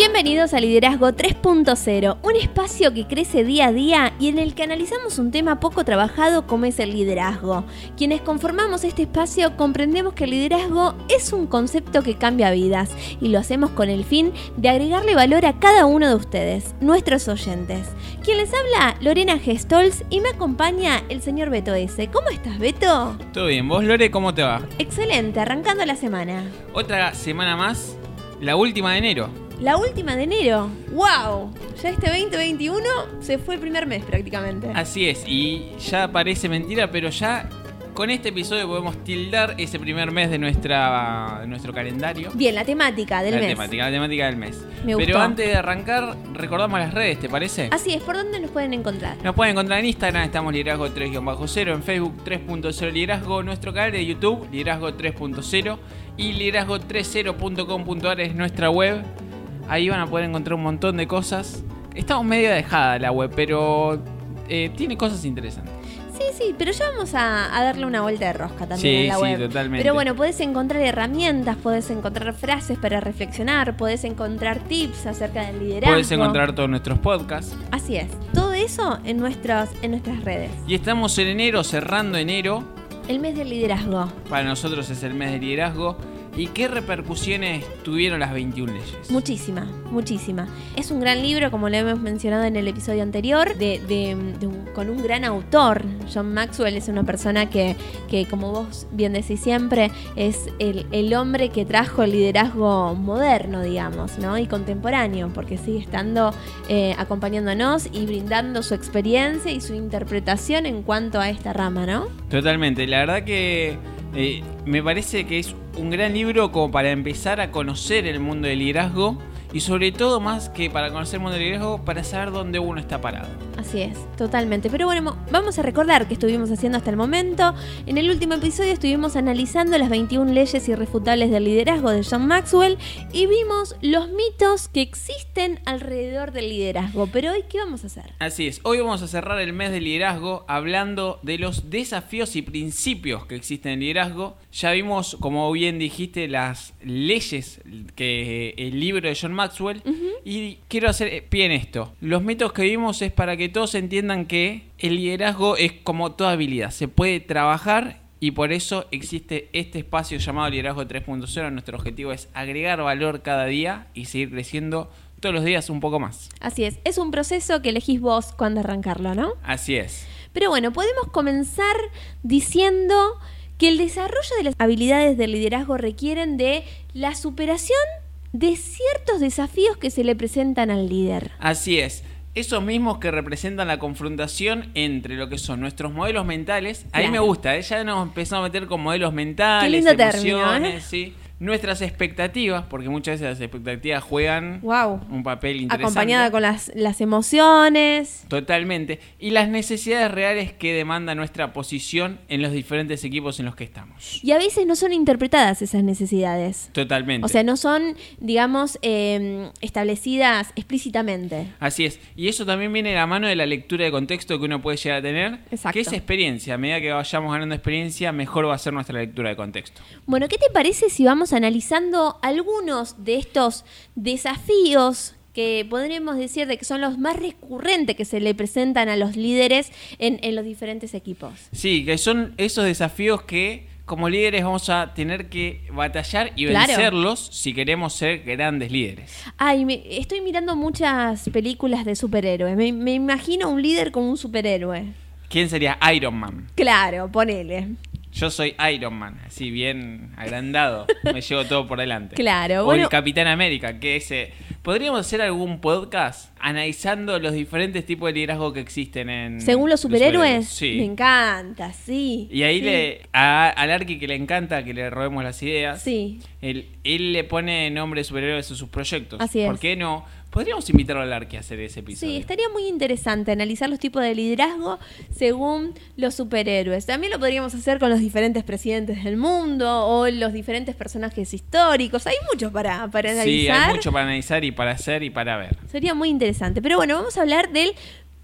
Bienvenidos a Liderazgo 3.0, un espacio que crece día a día y en el que analizamos un tema poco trabajado como es el liderazgo. Quienes conformamos este espacio comprendemos que el liderazgo es un concepto que cambia vidas y lo hacemos con el fin de agregarle valor a cada uno de ustedes, nuestros oyentes. Quien les habla, Lorena Gestols y me acompaña el señor Beto S. ¿Cómo estás, Beto? Todo bien, vos Lore, ¿cómo te va? Excelente, arrancando la semana. Otra semana más, la última de enero. La última de enero. ¡Wow! Ya este 2021 se fue el primer mes prácticamente. Así es, y ya parece mentira, pero ya con este episodio podemos tildar ese primer mes de, nuestra, nuestro calendario. Bien, la temática del la mes. Temática, la temática del mes. Me Pero gustó. antes de arrancar, recordamos las redes, ¿te parece? Así es, ¿por dónde nos pueden encontrar? Nos pueden encontrar en Instagram, estamos Liderazgo 3-0, en Facebook 3.0 Liderazgo, nuestro canal de YouTube, Liderazgo 3.0 y liderazgo30.com.ar es nuestra web. Ahí van a poder encontrar un montón de cosas. Estamos medio dejada la web, pero eh, tiene cosas interesantes. Sí, sí, pero ya vamos a, a darle una vuelta de rosca también Sí, en la sí, web. totalmente. Pero bueno, podés encontrar herramientas, podés encontrar frases para reflexionar, podés encontrar tips acerca del liderazgo. Puedes encontrar todos nuestros podcasts. Así es, todo eso en, nuestros, en nuestras redes. Y estamos en enero, cerrando enero. El mes del liderazgo. Para nosotros es el mes de liderazgo. ¿Y qué repercusiones tuvieron las 21 leyes? Muchísima, muchísima. Es un gran libro, como lo hemos mencionado en el episodio anterior, de, de- de un- con un gran autor. John Maxwell es una persona que, que como vos bien decís siempre, es el, el hombre que trajo el liderazgo moderno, digamos, ¿no? Y contemporáneo, porque sigue estando eh, acompañándonos y brindando su experiencia y su interpretación en cuanto a esta rama, ¿no? Totalmente. La verdad que eh, me parece que es un gran libro como para empezar a conocer el mundo del liderazgo. Y sobre todo, más que para conocer el mundo del liderazgo, para saber dónde uno está parado. Así es, totalmente. Pero bueno, mo- vamos a recordar qué estuvimos haciendo hasta el momento. En el último episodio estuvimos analizando las 21 leyes irrefutables del liderazgo de John Maxwell y vimos los mitos que existen alrededor del liderazgo. Pero hoy, ¿qué vamos a hacer? Así es, hoy vamos a cerrar el mes del liderazgo hablando de los desafíos y principios que existen en el liderazgo. Ya vimos, como bien dijiste, las leyes que el libro de John Maxwell. Y quiero hacer pie en esto. Los mitos que vimos es para que todos entiendan que el liderazgo es como toda habilidad. Se puede trabajar y por eso existe este espacio llamado Liderazgo 3.0. Nuestro objetivo es agregar valor cada día y seguir creciendo todos los días un poco más. Así es, es un proceso que elegís vos cuando arrancarlo, ¿no? Así es. Pero bueno, podemos comenzar diciendo que el desarrollo de las habilidades del liderazgo requieren de la superación de ciertos desafíos que se le presentan al líder. Así es. Esos mismos que representan la confrontación entre lo que son nuestros modelos mentales. Ahí Claro. me gusta, ¿eh? ya nos empezamos a meter con modelos mentales, Qué lindo término, emociones, ¿eh? sí. Nuestras expectativas, porque muchas veces las expectativas juegan Wow. un papel interesante. Acompañada con las, las emociones. Totalmente. Y las necesidades reales que demanda nuestra posición en los diferentes equipos en los que estamos. Y a veces no son interpretadas esas necesidades. Totalmente. O sea, no son, digamos, eh, establecidas explícitamente. Así es. Y eso también viene de la mano de la lectura de contexto que uno puede llegar a tener. Exacto. Que es experiencia. A medida que vayamos ganando experiencia, mejor va a ser nuestra lectura de contexto. Bueno, ¿qué te parece si vamos analizando algunos de estos desafíos que podríamos decir de que son los más recurrentes que se le presentan a los líderes en, en los diferentes equipos? Sí, que son esos desafíos que como líderes vamos a tener que batallar y Claro. vencerlos si queremos ser grandes líderes. Ay, me- estoy mirando muchas películas de superhéroes. Me, me imagino un líder como un superhéroe. ¿Quién sería Iron Man? Claro, ponele. Yo soy Iron Man, así bien agrandado, me llevo todo por delante. Claro, O bueno. el Capitán América, que ese... ¿Podríamos hacer algún podcast analizando los diferentes tipos de liderazgo que existen en... Según los superhéroes, Sí. me encanta, sí. Y ahí Sí. le, a, al Arqui que le encanta que le robemos las ideas, Sí. él, él le pone nombre de superhéroes a sus proyectos. Así es. ¿Por qué no? Podríamos invitarlo al Arqui a hacer ese episodio. Sí, estaría muy interesante analizar los tipos de liderazgo según los superhéroes. También lo podríamos hacer con los diferentes presidentes del mundo o los diferentes personajes históricos. Hay mucho para, para analizar. Sí, hay mucho para analizar y para hacer y para ver. Sería muy interesante. Pero bueno, vamos a hablar del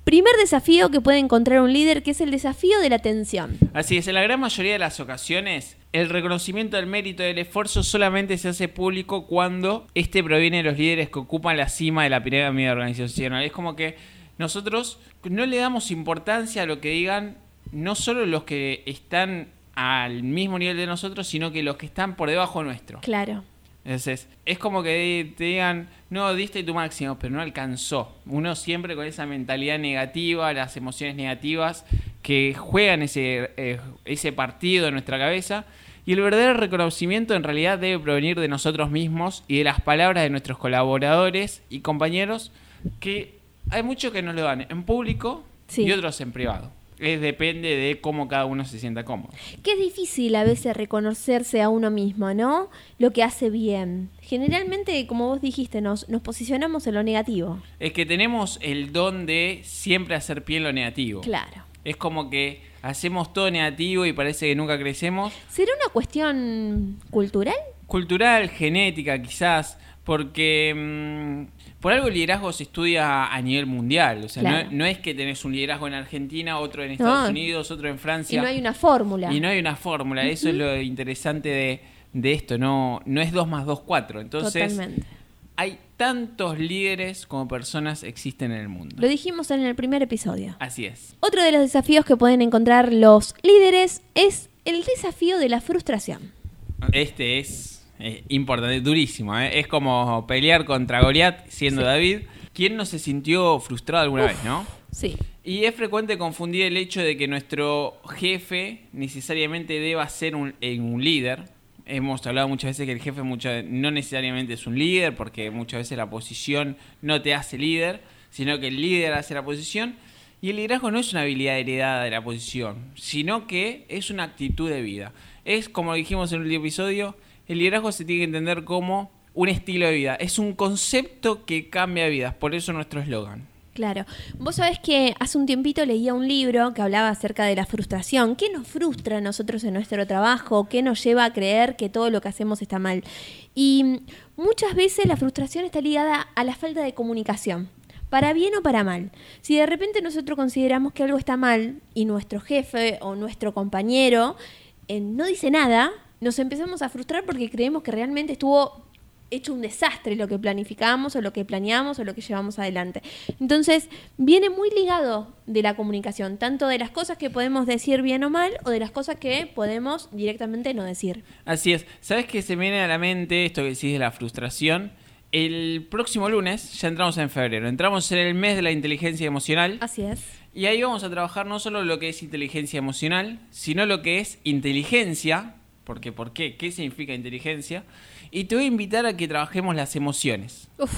Primer desafío que puede encontrar un líder, que es el desafío de la atención. Así es, en la gran mayoría de las ocasiones, el reconocimiento del mérito del esfuerzo solamente se hace público cuando este proviene de los líderes que ocupan la cima de la pirámide organizacional. Es como que nosotros no le damos importancia a lo que digan no solo los que están al mismo nivel de nosotros, sino que los que están por debajo nuestro. Claro. Entonces, es como que te digan, no, diste tu máximo, pero no alcanzó. Uno siempre con esa mentalidad negativa, las emociones negativas que juegan ese, eh, ese partido en nuestra cabeza. Y el verdadero reconocimiento en realidad debe provenir de nosotros mismos y de las palabras de nuestros colaboradores y compañeros, que hay muchos que nos lo dan en público Sí. y otros en privado. Es, depende de cómo cada uno se sienta cómodo. Que es difícil a veces reconocerse a uno mismo, ¿no? Lo que hace bien. Generalmente, como vos dijiste, nos, nos posicionamos en lo negativo. Es que tenemos el don de siempre hacer pie en lo negativo. Claro. Es como que hacemos todo negativo y parece que nunca crecemos. ¿Será una cuestión cultural? Cultural, genética quizás, porque mm, por algo el liderazgo se estudia a nivel mundial. O sea, Claro. no, no es que tenés un liderazgo en Argentina, otro en Estados No. Unidos, otro en Y Francia. no hay una fórmula. Y no hay una fórmula. Eso es lo interesante de, de esto. No, no es 2 más 2, 4. Entonces, Totalmente. hay tantos líderes como personas existen en el mundo. Lo dijimos en el primer episodio. Así es. Otro de los desafíos que pueden encontrar los líderes es el desafío de la frustración. Este es eh, importante, durísimo. ¿eh? Es como pelear contra Goliat siendo David. ¿Quién no se sintió frustrado alguna vez, no? Sí. Y es frecuente confundir el hecho de que nuestro jefe necesariamente deba ser un, un líder. Hemos hablado muchas veces que el jefe mucha- no necesariamente es un líder, porque muchas veces la posición no te hace líder, sino que el líder hace la posición. Y el liderazgo no es una habilidad heredada de la posición, sino que es una actitud de vida. Es, como dijimos en el último episodio, el liderazgo se tiene que entender como un estilo de vida. Es un concepto que cambia vidas, por eso nuestro eslogan. Claro. Vos sabés que hace un tiempito leía un libro que hablaba acerca de la frustración. ¿Qué nos frustra a nosotros en nuestro trabajo? ¿Qué nos lleva a creer que todo lo que hacemos está mal? Y muchas veces la frustración está ligada a la falta de comunicación. Para bien o para mal. Si de repente nosotros consideramos que algo está mal y nuestro jefe o nuestro compañero eh, no dice nada, nos empezamos a frustrar porque creemos que realmente estuvo hecho un desastre lo que planificamos o lo que planeamos o lo que llevamos adelante. Entonces, viene muy ligado de la comunicación, tanto de las cosas que podemos decir bien o mal o de las cosas que podemos directamente no decir. Así es. ¿Sabes qué se viene a la mente esto que decís de la frustración? El próximo lunes ya entramos en febrero. Entramos en el mes de la inteligencia emocional. Así es. Y ahí vamos a trabajar no solo lo que es inteligencia emocional, sino lo que es inteligencia. Porque, ¿por qué? ¿Qué significa inteligencia? Y te voy a invitar a que trabajemos las emociones. Uf,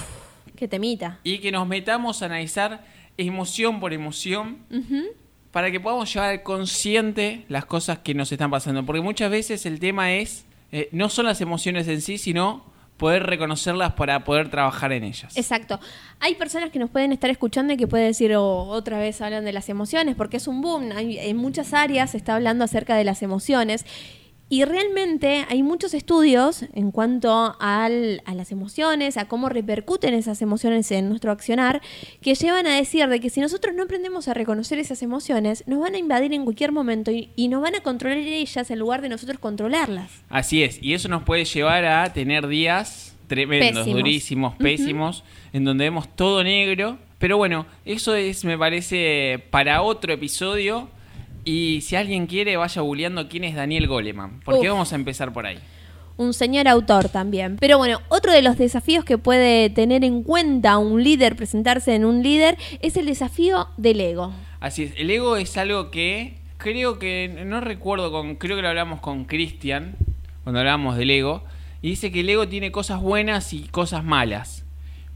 qué temita. Y que nos metamos a analizar emoción por emoción Ujú. para que podamos llevar al consciente las cosas que nos están pasando. Porque muchas veces el tema es, eh, no son las emociones en sí, sino poder reconocerlas para poder trabajar en ellas. Exacto. Hay personas que nos pueden estar escuchando y que pueden decir, "Oh, otra vez hablan de las emociones, porque es un boom. Hay- en muchas áreas se está hablando acerca de las emociones. Y realmente hay muchos estudios en cuanto al- a las emociones, a cómo repercuten esas emociones en nuestro accionar, que llevan a decir de que si nosotros no aprendemos a reconocer esas emociones, nos van a invadir en cualquier momento y, y nos van a controlar ellas en lugar de nosotros controlarlas. Así es, y eso nos puede llevar a tener días tremendos, Pésimos. durísimos, pésimos, en donde vemos todo negro. Pero bueno, eso es, me parece, para otro episodio. Y si alguien quiere, vaya googleando quién es Daniel Goleman. Porque Uf. vamos a empezar por ahí. un señor autor también. Pero bueno, otro de los desafíos que puede tener en cuenta un líder, presentarse en un líder, es el desafío del ego. Así es, el ego es algo que creo que, no recuerdo, con creo que lo hablamos con Cristian, cuando hablábamos del ego, y dice que el ego tiene cosas buenas y cosas malas,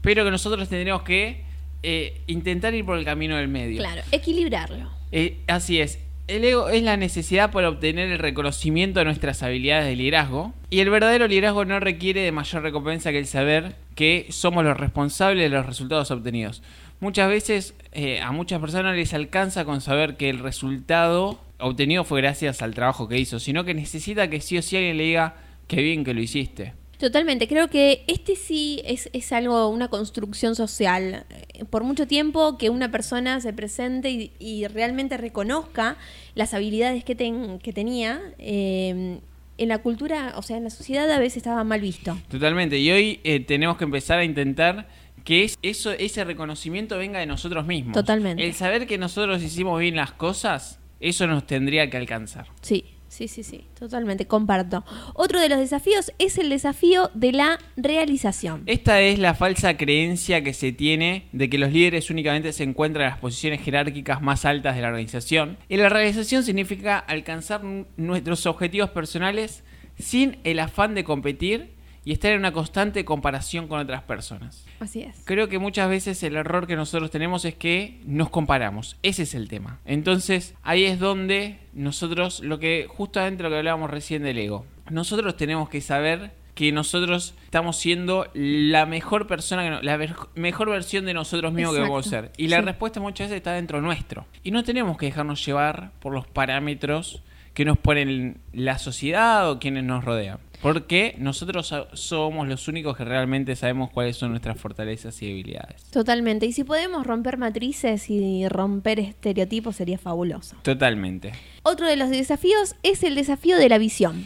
pero que nosotros tendremos que eh, intentar ir por el camino del medio. Claro, equilibrarlo. Eh, así es. El ego es la necesidad por obtener el reconocimiento de nuestras habilidades de liderazgo. Y el verdadero liderazgo no requiere de mayor recompensa que el saber que somos los responsables de los resultados obtenidos. Muchas veces eh, a muchas personas les alcanza con saber que el resultado obtenido fue gracias al trabajo que hizo, sino que necesita que sí o sí alguien le diga que bien que lo hiciste. Totalmente, creo que este sí es, es algo, una construcción social. Eh, Por mucho tiempo que una persona se presente y, y realmente reconozca las habilidades que, ten- que tenía, eh, en la cultura, o sea, en la sociedad a veces estaba mal visto. Totalmente. Y hoy eh, tenemos que empezar a intentar que es- eso, ese reconocimiento venga de nosotros mismos. Totalmente. El saber que nosotros hicimos bien las cosas, eso nos tendría que alcanzar. Sí, sí, sí, sí, totalmente, comparto. Otro de los desafíos es el desafío de la realización. Esta es la falsa creencia que se tiene de que los líderes únicamente se encuentran en las posiciones jerárquicas más altas de la organización. Y la realización significa alcanzar nuestros objetivos personales sin el afán de competir y estar en una constante comparación con otras personas. Así es. Creo que muchas veces el error que nosotros tenemos es que nos comparamos. Ese es el tema. Entonces, ahí es donde nosotros, lo que justamente lo que hablábamos recién del ego, nosotros tenemos que saber que nosotros estamos siendo la mejor persona, que no- la ver- mejor versión de nosotros mismos que podemos ser. Y la Sí. respuesta muchas veces está dentro nuestro. Y no tenemos que dejarnos llevar por los parámetros que nos ponen la sociedad o quienes nos rodean. Porque nosotros so- somos los únicos que realmente sabemos cuáles son nuestras fortalezas y debilidades. Totalmente. Y si podemos romper matrices y romper estereotipos sería fabuloso. Totalmente. Otro de los desafíos es el desafío de la visión.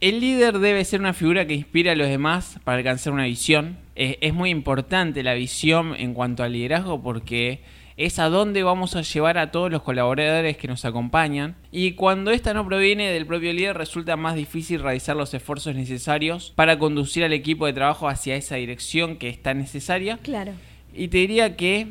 El líder debe ser una figura que inspire a los demás para alcanzar una visión. Eh, es muy importante la visión en cuanto al liderazgo porque es a dónde vamos a llevar a todos los colaboradores que nos acompañan. Y cuando esta no proviene del propio líder resulta más difícil realizar los esfuerzos necesarios para conducir al equipo de trabajo hacia esa dirección que es tan necesaria. Claro. Y te diría que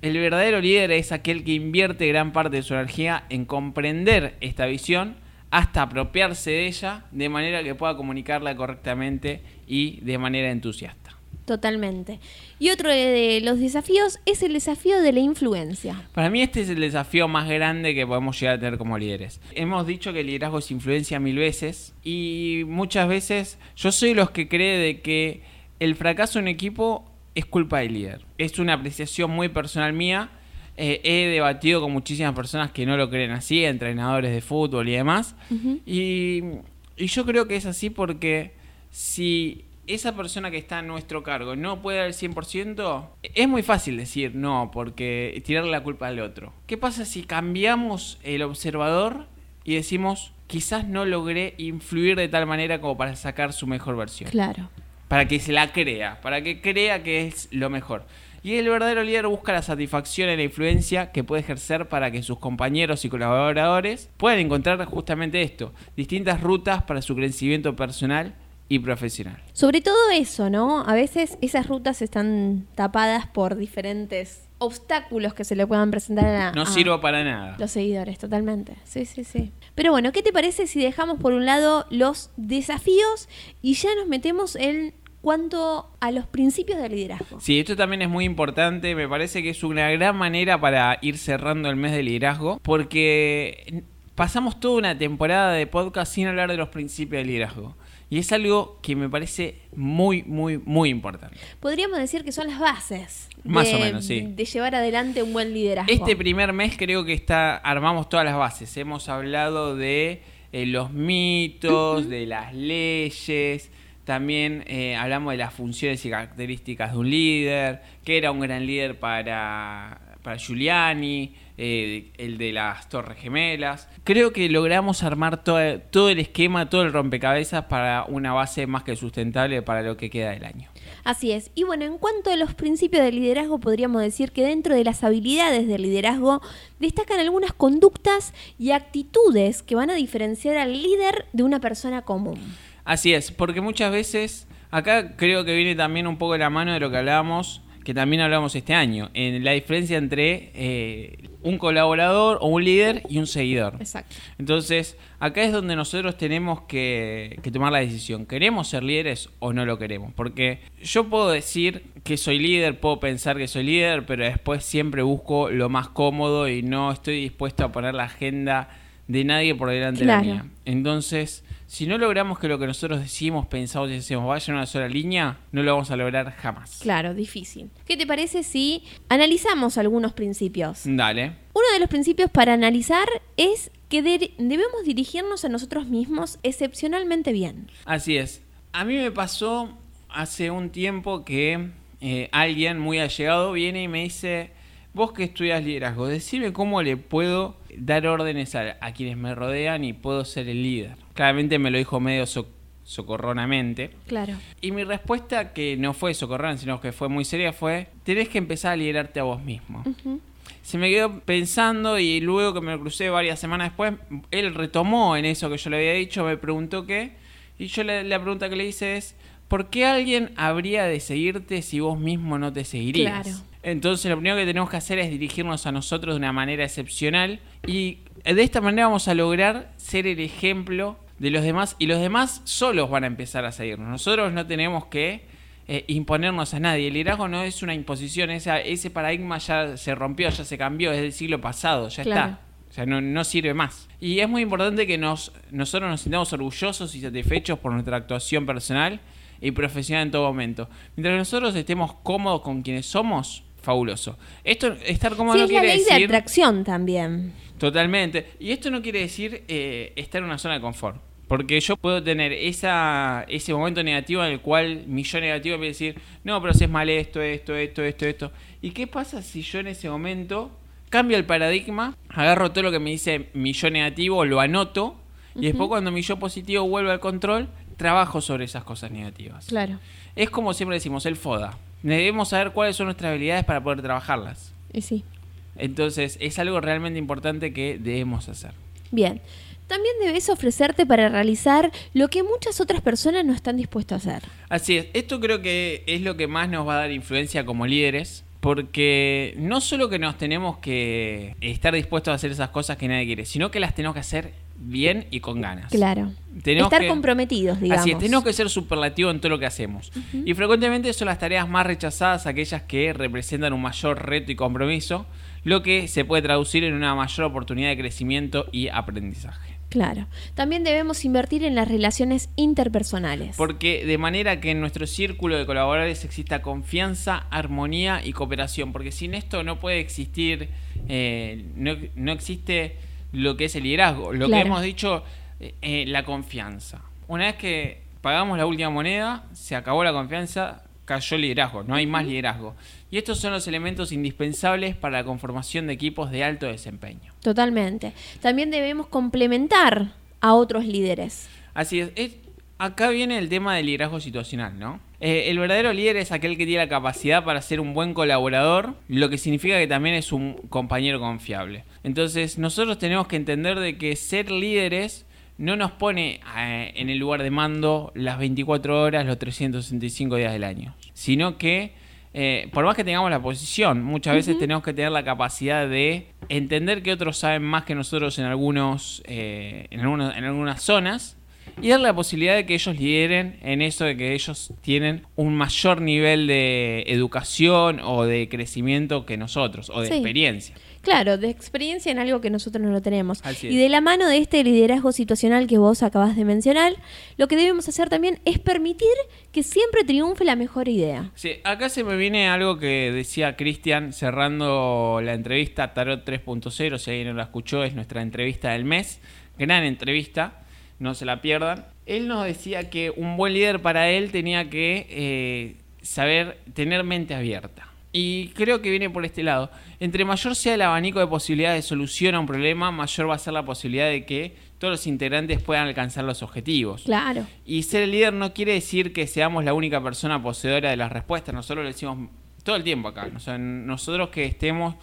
el verdadero líder es aquel que invierte gran parte de su energía en comprender esta visión hasta apropiarse de ella de manera que pueda comunicarla correctamente y de manera entusiasta. Totalmente. Y otro de los desafíos es el desafío de la influencia. Para mí este es el desafío más grande que podemos llegar a tener como líderes. Hemos dicho que el liderazgo es influencia mil veces y muchas veces yo soy los que cree de que el fracaso en equipo es culpa del líder. Es una apreciación muy personal mía. Eh, he debatido con muchísimas personas que no lo creen así, entrenadores de fútbol y demás. y, y yo creo que es así porque si esa persona que está a nuestro cargo no puede dar el 100%, es muy fácil decir no, porque tirarle la culpa al otro. ¿Qué pasa si cambiamos el observador y decimos, quizás no logré influir de tal manera como para sacar su mejor versión? Claro. Para que se la crea, para que crea que es lo mejor. Y el verdadero líder busca la satisfacción en la influencia que puede ejercer para que sus compañeros y colaboradores puedan encontrar justamente esto, distintas rutas para su crecimiento personal y profesional. Sobre todo eso, ¿no? A veces esas rutas están tapadas por diferentes obstáculos que se le puedan presentar a, No a sirvo para nada. los seguidores, totalmente. Sí, sí, sí. Pero bueno, ¿qué te parece si dejamos por un lado los desafíos y ya nos metemos en cuanto a los principios del liderazgo? Sí, esto también es muy importante, me parece que es una gran manera para ir cerrando el mes de liderazgo, porque pasamos toda una temporada de podcast sin hablar de los principios del liderazgo. Y es algo que me parece muy, muy, muy importante. Podríamos decir que son las bases Más de, o menos, sí. de llevar adelante un buen liderazgo. Este primer mes creo que está armamos todas las bases. Hemos hablado de eh, los mitos, de las leyes, también eh, hablamos de las funciones y características de un líder, que era un gran líder para, para Giuliani, eh, el de las Torres Gemelas. Creo que logramos armar todo, todo el esquema, todo el rompecabezas para una base más que sustentable para lo que queda del año. Así es. Y bueno, en cuanto a los principios del liderazgo, podríamos decir que dentro de las habilidades del liderazgo destacan algunas conductas y actitudes que van a diferenciar al líder de una persona común. Así es, porque muchas veces, acá creo que viene también un poco de la mano de lo que hablábamos, que también hablamos este año, en la diferencia entre eh, un colaborador o un líder y un seguidor. Exacto. Entonces, acá es donde nosotros tenemos que, que tomar la decisión. ¿Queremos ser líderes o no lo queremos? Porque yo puedo decir que soy líder, puedo pensar que soy líder, pero después siempre busco lo más cómodo y no estoy dispuesto a poner la agenda de nadie por delante Claro. de la mía. Entonces, si no logramos que lo que nosotros decimos, pensamos y decimos vaya en una sola línea, no lo vamos a lograr jamás. Claro, difícil. ¿Qué te parece si analizamos algunos principios? Dale. Uno de los principios para analizar es que de- debemos dirigirnos a nosotros mismos excepcionalmente bien. Así es. A mí me pasó hace un tiempo que eh, alguien muy allegado viene y me dice, vos que estudias liderazgo, decime cómo le puedo dar órdenes a, a quienes me rodean y puedo ser el líder. Claramente me lo dijo medio so- socorronamente. Claro. Y mi respuesta, que no fue socorrona, sino que fue muy seria, fue, tenés que empezar a liderarte a vos mismo. Se me quedó pensando y luego que me lo crucé varias semanas después, él retomó en eso que yo le había dicho, me preguntó qué, y yo le- la pregunta que le hice es, ¿por qué alguien habría de seguirte si vos mismo no te seguirías? Claro. Entonces lo primero que tenemos que hacer es dirigirnos a nosotros de una manera excepcional y de esta manera vamos a lograr ser el ejemplo de los demás y los demás solos van a empezar a seguirnos. Nosotros no tenemos que eh, imponernos a nadie. El liderazgo no es una imposición, esa- ese paradigma ya se rompió, ya se cambió, es del siglo pasado, ya Claro. está. O sea, no, no sirve más. Y es muy importante que nos, nosotros nos sintamos orgullosos y satisfechos por nuestra actuación personal y profesional en todo momento. Mientras nosotros estemos cómodos con quienes somos, fabuloso. Esto, estar cómodo Sí, no es la quiere ley de atracción también. Totalmente. Y esto no quiere decir eh, estar en una zona de confort. Porque yo puedo tener esa, ese momento negativo en el cual mi yo negativo me decir, no, pero haces mal esto, esto, esto, esto, esto. ¿Y qué pasa si yo en ese momento cambio el paradigma, agarro todo lo que me dice mi yo negativo, lo anoto, y después cuando mi yo positivo vuelve al control, trabajo sobre esas cosas negativas? Claro. Es como siempre decimos, el FODA. Debemos saber cuáles son nuestras habilidades para poder trabajarlas. Y sí. Entonces, es algo realmente importante que debemos hacer. Bien. También debes ofrecerte para realizar lo que muchas otras personas no están dispuestas a hacer. Así es, esto creo que es lo que más nos va a dar influencia como líderes, porque no solo que nos tenemos que estar dispuestos a hacer esas cosas que nadie quiere, sino que las tenemos que hacer bien y con ganas. Claro. Tenemos Estar que- comprometidos, digamos. Así es, tenemos que ser superlativos en todo lo que hacemos. Y frecuentemente son las tareas más rechazadas aquellas que representan un mayor reto y compromiso, lo que se puede traducir en una mayor oportunidad de crecimiento y aprendizaje. Claro. También debemos invertir en las relaciones interpersonales. Porque de manera que en nuestro círculo de colaboradores exista confianza, armonía y cooperación. Porque sin esto no puede existir, eh, no, no existe lo que es el liderazgo. Lo Claro. que hemos dicho, eh, eh, la confianza. Una vez que pagamos la última moneda, se acabó la confianza, cayó el liderazgo, no hay más liderazgo. Y estos son los elementos indispensables para la conformación de equipos de alto desempeño. Totalmente. También debemos complementar a otros líderes. Así es. Es- acá viene el tema del liderazgo situacional, ¿no? Eh, el verdadero líder es aquel que tiene la capacidad para ser un buen colaborador, lo que significa que también es un compañero confiable. Entonces, nosotros tenemos que entender de que ser líderes no nos pone eh, en el lugar de mando las 24 horas, los 365 días del año, sino que eh, por más que tengamos la posición, muchas veces tenemos que tener la capacidad de entender que otros saben más que nosotros en algunos, eh, en algunos, en algunas zonas y dar la posibilidad de que ellos lideren en eso de que ellos tienen un mayor nivel de educación o de crecimiento que nosotros o de Sí. experiencia. Claro, de experiencia en algo que nosotros no lo tenemos. Y de la mano de este liderazgo situacional que vos acabas de mencionar, lo que debemos hacer también es permitir que siempre triunfe la mejor idea. Sí, acá se me viene algo que decía Cristian cerrando la entrevista Tarot 3.0, si alguien no la escuchó, es nuestra entrevista del mes, gran entrevista, no se la pierdan. Él nos decía que un buen líder para él tenía que eh, saber tener mente abierta. Y creo que viene por este lado. Entre mayor sea el abanico de posibilidades de solución a un problema, mayor va a ser la posibilidad de que todos los integrantes puedan alcanzar los objetivos. Claro. Y ser el líder no quiere decir que seamos la única persona poseedora de las respuestas. Nosotros lo decimos todo el tiempo acá. Nosotros que estemos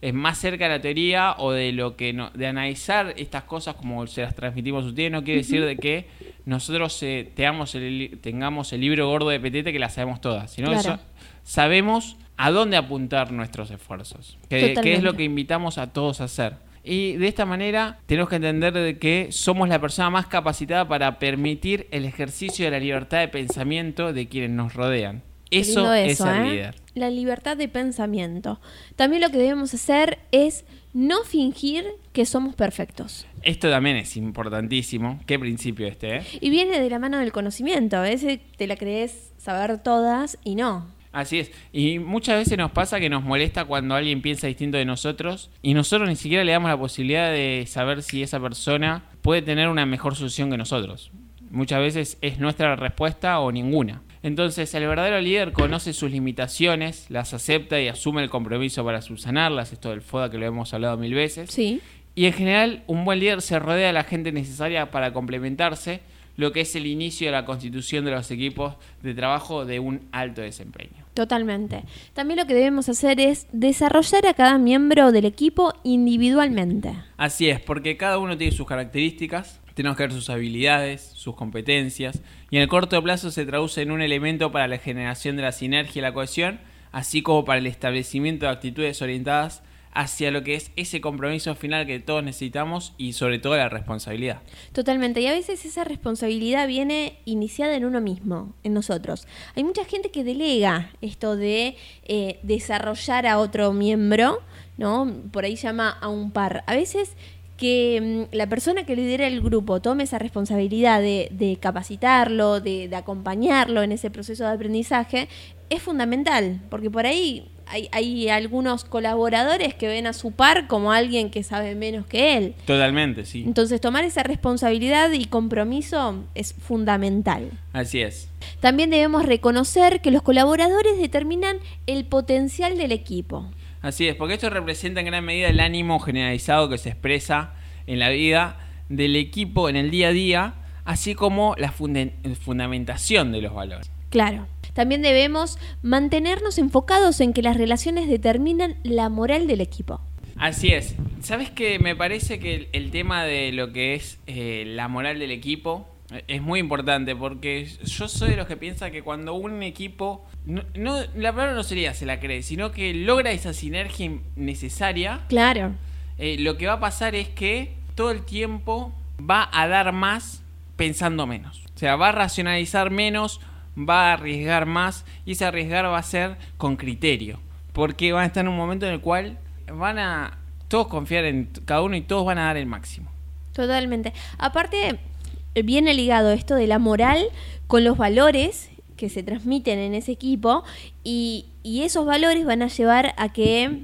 eh, más cerca de la teoría o de lo que no- de analizar estas cosas como se las transmitimos a ustedes no quiere decir de que nosotros eh, tengamos, el, tengamos el libro gordo de Petete que las sabemos todas, sino Claro. eso sabemos a dónde apuntar nuestros esfuerzos, que, que es lo que invitamos a todos a hacer. Y de esta manera tenemos que entender de que somos la persona más capacitada para permitir el ejercicio de la libertad de pensamiento de quienes nos rodean. Eso, es eso, ser ¿eh? líder. La libertad de pensamiento. También lo que debemos hacer es no fingir que somos perfectos. Esto también es importantísimo. Qué principio este, ¿eh? Y viene de la mano del conocimiento. A veces te la crees saber todas y no. Así es. Y muchas veces nos pasa que nos molesta cuando alguien piensa distinto de nosotros y nosotros ni siquiera le damos la posibilidad de saber si esa persona puede tener una mejor solución que nosotros. Muchas veces es nuestra respuesta o ninguna. Entonces, el verdadero líder conoce sus limitaciones, las acepta y asume el compromiso para subsanarlas. Esto del FODA que lo hemos hablado mil veces. Sí. Y en general, un buen líder se rodea de la gente necesaria para complementarse lo que es el inicio de la constitución de los equipos de trabajo de un alto desempeño. Totalmente. También lo que debemos hacer es desarrollar a cada miembro del equipo individualmente. Así es, porque cada uno tiene sus características, tenemos que ver sus habilidades, sus competencias, y en el corto plazo se traduce en un elemento para la generación de la sinergia y la cohesión, así como para el establecimiento de actitudes orientadas hacia lo que es ese compromiso final que todos necesitamos y sobre todo la responsabilidad. Totalmente. Y a veces esa responsabilidad viene iniciada en uno mismo, en nosotros. Hay mucha gente que delega esto de eh, desarrollar a otro miembro, ¿no? Por ahí llama a un par. A veces que mm, la persona que lidera el grupo tome esa responsabilidad de, capacitarlo, de, acompañarlo en ese proceso de aprendizaje, es fundamental, porque por ahí hay, hay, algunos colaboradores que ven a su par como alguien que sabe menos que él. Totalmente, sí. Entonces tomar esa responsabilidad y compromiso es fundamental. Así es. También debemos reconocer que los colaboradores determinan el potencial del equipo. Así es, porque esto representa en gran medida el ánimo generalizado que se expresa en la vida del equipo en el día a día, así como la fundamentación de los valores. Claro. También debemos mantenernos enfocados en que las relaciones determinan la moral del equipo. Así es. ¿Sabes que Me parece que el, tema de lo que es eh, la moral del equipo es muy importante porque yo soy de los que piensa que cuando un equipo, no, la palabra no sería se la cree, sino que logra esa sinergia necesaria. Claro. Eh, lo que va a pasar es que todo el tiempo va a dar más pensando menos. O sea, va a racionalizar menos, va a arriesgar más y ese arriesgar va a ser con criterio. Porque van a estar en un momento en el cual van a todos confiar en cada uno y todos van a dar el máximo. Totalmente. Aparte, viene ligado esto de la moral con los valores que se transmiten en ese equipo y, esos valores van a llevar a que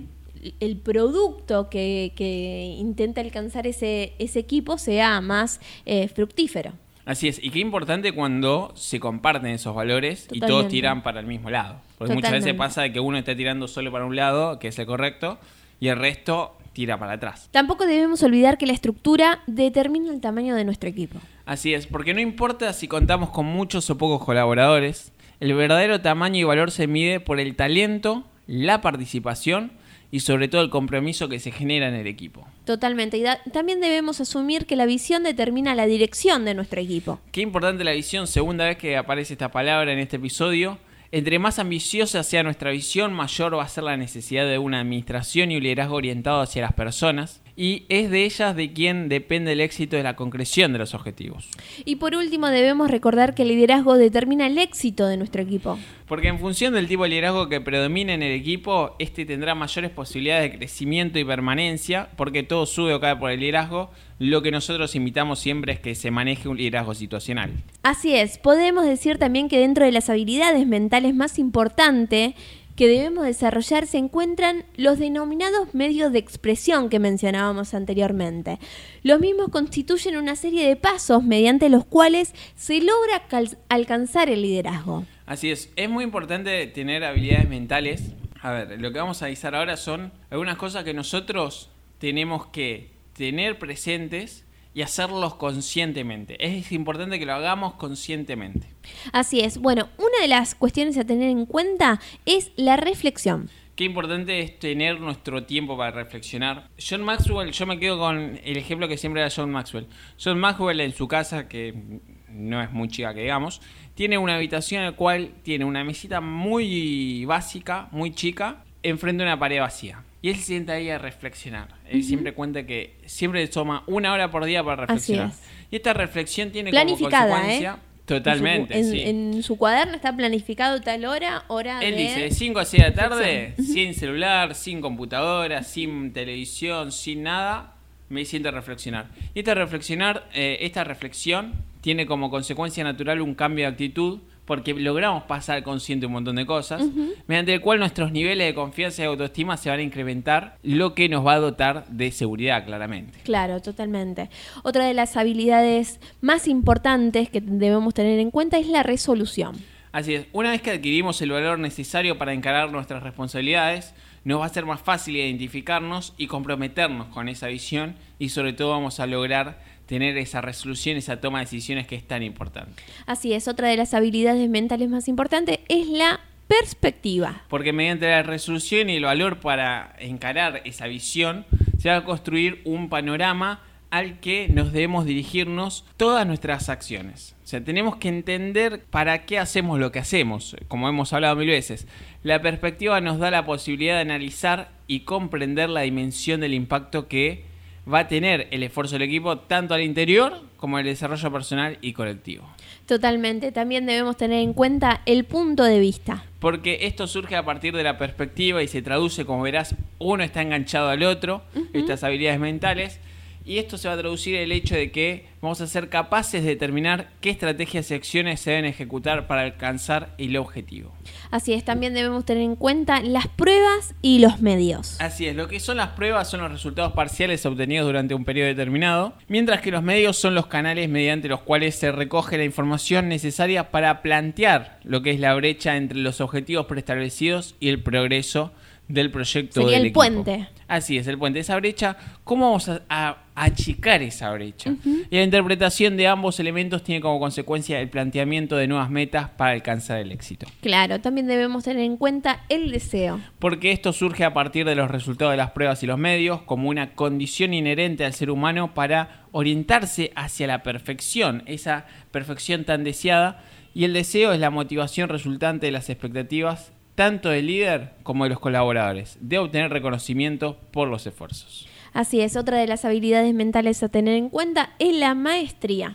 el producto que, intenta alcanzar ese, ese, equipo sea más eh, fructífero. Así es, y qué importante cuando se comparten esos valores y todos tiran para el mismo lado. Porque muchas veces pasa que uno está tirando solo para un lado, que es el correcto, y el resto tira para atrás. Tampoco debemos olvidar que la estructura determina el tamaño de nuestro equipo. Así es, porque no importa si contamos con muchos o pocos colaboradores, el verdadero tamaño y valor se mide por el talento, la participación y sobre todo el compromiso que se genera en el equipo. Totalmente. Y también debemos asumir que la visión determina la dirección de nuestro equipo. Qué importante la visión, segunda vez que aparece esta palabra en este episodio. Entre más ambiciosa sea nuestra visión, mayor va a ser la necesidad de una administración y un liderazgo orientado hacia las personas y es de ellas de quien depende el éxito de la concreción de los objetivos. Y por último debemos recordar que el liderazgo determina el éxito de nuestro equipo. Porque en función del tipo de liderazgo que predomina en el equipo, este tendrá mayores posibilidades de crecimiento y permanencia, porque todo sube o cae por el liderazgo. Lo que nosotros invitamos siempre es que se maneje un liderazgo situacional. Así es, podemos decir también que dentro de las habilidades mentales más importantes que debemos desarrollar se encuentran los denominados medios de expresión que mencionábamos anteriormente. Los mismos constituyen una serie de pasos mediante los cuales se logra alcanzar el liderazgo. Así es, es muy importante tener habilidades mentales. A ver, lo que vamos a avisar ahora son algunas cosas que nosotros tenemos que tener presentes y hacerlos conscientemente. Es importante que lo hagamos conscientemente. Así es. Bueno, una de las cuestiones a tener en cuenta es la reflexión. Qué importante es tener nuestro tiempo para reflexionar. John Maxwell, yo me quedo con el ejemplo que siempre da John Maxwell. John Maxwell en su casa, que no es muy chica que digamos, tiene una habitación en la cual tiene una mesita muy básica, muy chica, enfrente de una pared vacía. Y él se sienta ahí a reflexionar. Él siempre cuenta que siempre toma una hora por día para reflexionar. Y esta reflexión tiene como consecuencia... ¿eh? Totalmente, en su, en, su cuaderno está planificado tal hora, hora Él dice, de 5 a 6 de la tarde, sin celular, sin computadora, sin televisión, sin nada, me siento a reflexionar. Y esta reflexionar, eh, esta reflexión tiene como consecuencia natural un cambio de actitud porque logramos pasar consciente un montón de cosas, mediante el cual nuestros niveles de confianza y autoestima se van a incrementar, lo que nos va a dotar de seguridad, claramente. Claro, totalmente. Otra de las habilidades más importantes que debemos tener en cuenta es la resolución. Así es, una vez que adquirimos el valor necesario para encarar nuestras responsabilidades, nos va a ser más fácil identificarnos y comprometernos con esa visión y sobre todo vamos a lograr tener esa resolución, esa toma de decisiones que es tan importante. Así es, otra de las habilidades mentales más importantes es la perspectiva. Porque mediante la resolución y el valor para encarar esa visión, se va a construir un panorama al que nos debemos dirigirnos todas nuestras acciones. O sea, tenemos que entender para qué hacemos lo que hacemos, como hemos hablado mil veces. La perspectiva nos da la posibilidad de analizar y comprender la dimensión del impacto que va a tener el esfuerzo del equipo tanto al interior como el desarrollo personal y colectivo. Totalmente, también debemos tener en cuenta el punto de vista. Porque esto surge a partir de la perspectiva y se traduce, como verás, uno está enganchado al otro, estas habilidades mentales, y esto se va a traducir en el hecho de que vamos a ser capaces de determinar qué estrategias y acciones se deben ejecutar para alcanzar el objetivo. Así es, también debemos tener en cuenta las pruebas y los medios. Así es, lo que son las pruebas son los resultados parciales obtenidos durante un periodo determinado, mientras que los medios son los canales mediante los cuales se recoge la información necesaria para plantear lo que es la brecha entre los objetivos preestablecidos y el progreso del proyecto Sería del el equipo. puente. Así es, el puente. Esa brecha, ¿cómo vamos a, a achicar esa brecha? Y la interpretación de ambos elementos tiene como consecuencia el planteamiento de nuevas metas para alcanzar el éxito. Claro, también debemos tener en cuenta el deseo. Porque esto surge a partir de los resultados de las pruebas y los medios como una condición inherente al ser humano para orientarse hacia la perfección, esa perfección tan deseada. Y el deseo es la motivación resultante de las expectativas tanto del líder como de los colaboradores, de obtener reconocimiento por los esfuerzos. Así es, otra de las habilidades mentales a tener en cuenta es la maestría.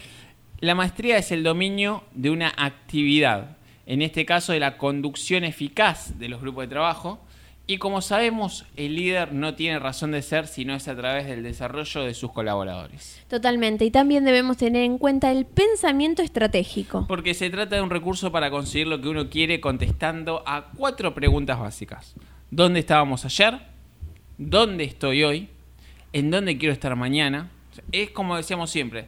La maestría es el dominio de una actividad, en este caso de la conducción eficaz de los grupos de trabajo, y como sabemos, el líder no tiene razón de ser si no es a través del desarrollo de sus colaboradores. Totalmente, y también debemos tener en cuenta el pensamiento estratégico. Porque se trata de un recurso para conseguir lo que uno quiere contestando a cuatro preguntas básicas. ¿Dónde estábamos ayer? ¿Dónde estoy hoy? ¿En dónde quiero estar mañana? Es como decíamos siempre,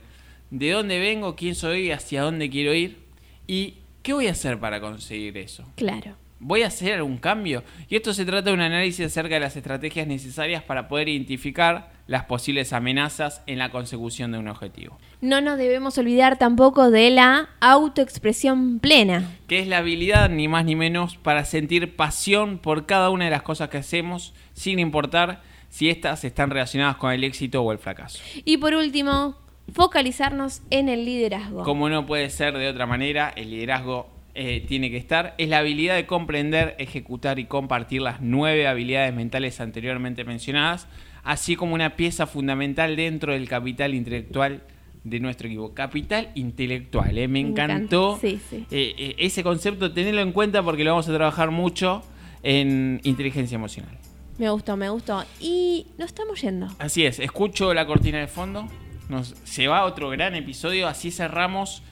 ¿de dónde vengo? ¿Quién soy? ¿Hacia dónde quiero ir? ¿Y qué voy a hacer para conseguir eso? Claro. ¿Voy a hacer algún cambio? Y esto se trata de un análisis acerca de las estrategias necesarias para poder identificar las posibles amenazas en la consecución de un objetivo. No nos debemos olvidar tampoco de la autoexpresión plena. Que es la habilidad, ni más ni menos, para sentir pasión por cada una de las cosas que hacemos, sin importar si éstas están relacionadas con el éxito o el fracaso. Y por último, focalizarnos en el liderazgo. Como no puede ser de otra manera, el liderazgo eh, tiene que estar, es la habilidad de comprender, ejecutar y compartir las nueve habilidades mentales anteriormente mencionadas, así como una pieza fundamental dentro del capital intelectual de nuestro equipo. Capital intelectual, eh, me, encantó encanta, sí, sí. eh, ese concepto, tenerlo en cuenta porque lo vamos a trabajar mucho en inteligencia emocional. Me gustó, me gustó. Y nos estamos yendo. Así es, escucho la cortina de fondo, nos, se va otro gran episodio, así cerramos.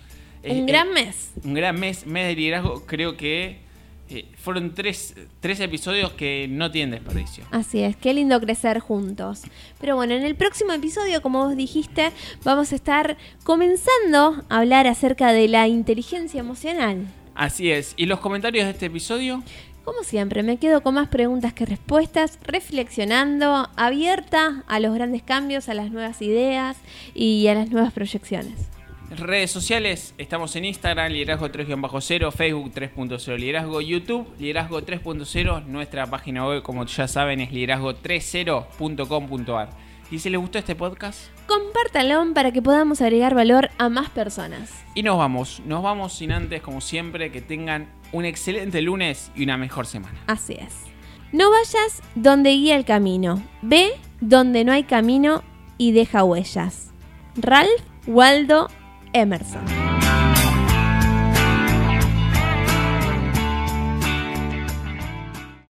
Eh, Un eh, gran mes. un gran mes, mes de liderazgo. Creo que eh, fueron tres, tres episodios que no tienen desperdicio. Así es, qué lindo crecer juntos. Pero bueno, en el próximo episodio, como vos dijiste, vamos a estar comenzando a hablar acerca de la inteligencia emocional. Así es. ¿Y los comentarios de este episodio? Como siempre, me quedo con más preguntas que respuestas, reflexionando, abierta a los grandes cambios, a las nuevas ideas y a las nuevas proyecciones. Redes sociales, estamos en Instagram, liderazgo 3-0, Facebook 3.0 liderazgo, YouTube, liderazgo 3.0, nuestra página web, como ya saben, es liderazgo30.com.ar. Y si les gustó este podcast, Compártanlo para que podamos agregar valor a más personas. y nos vamos, nos vamos sin antes, como siempre, que tengan un excelente lunes y una mejor semana. Así es. No vayas donde guía el camino. Ve donde no hay camino y deja huellas. Ralph Waldo Emerson.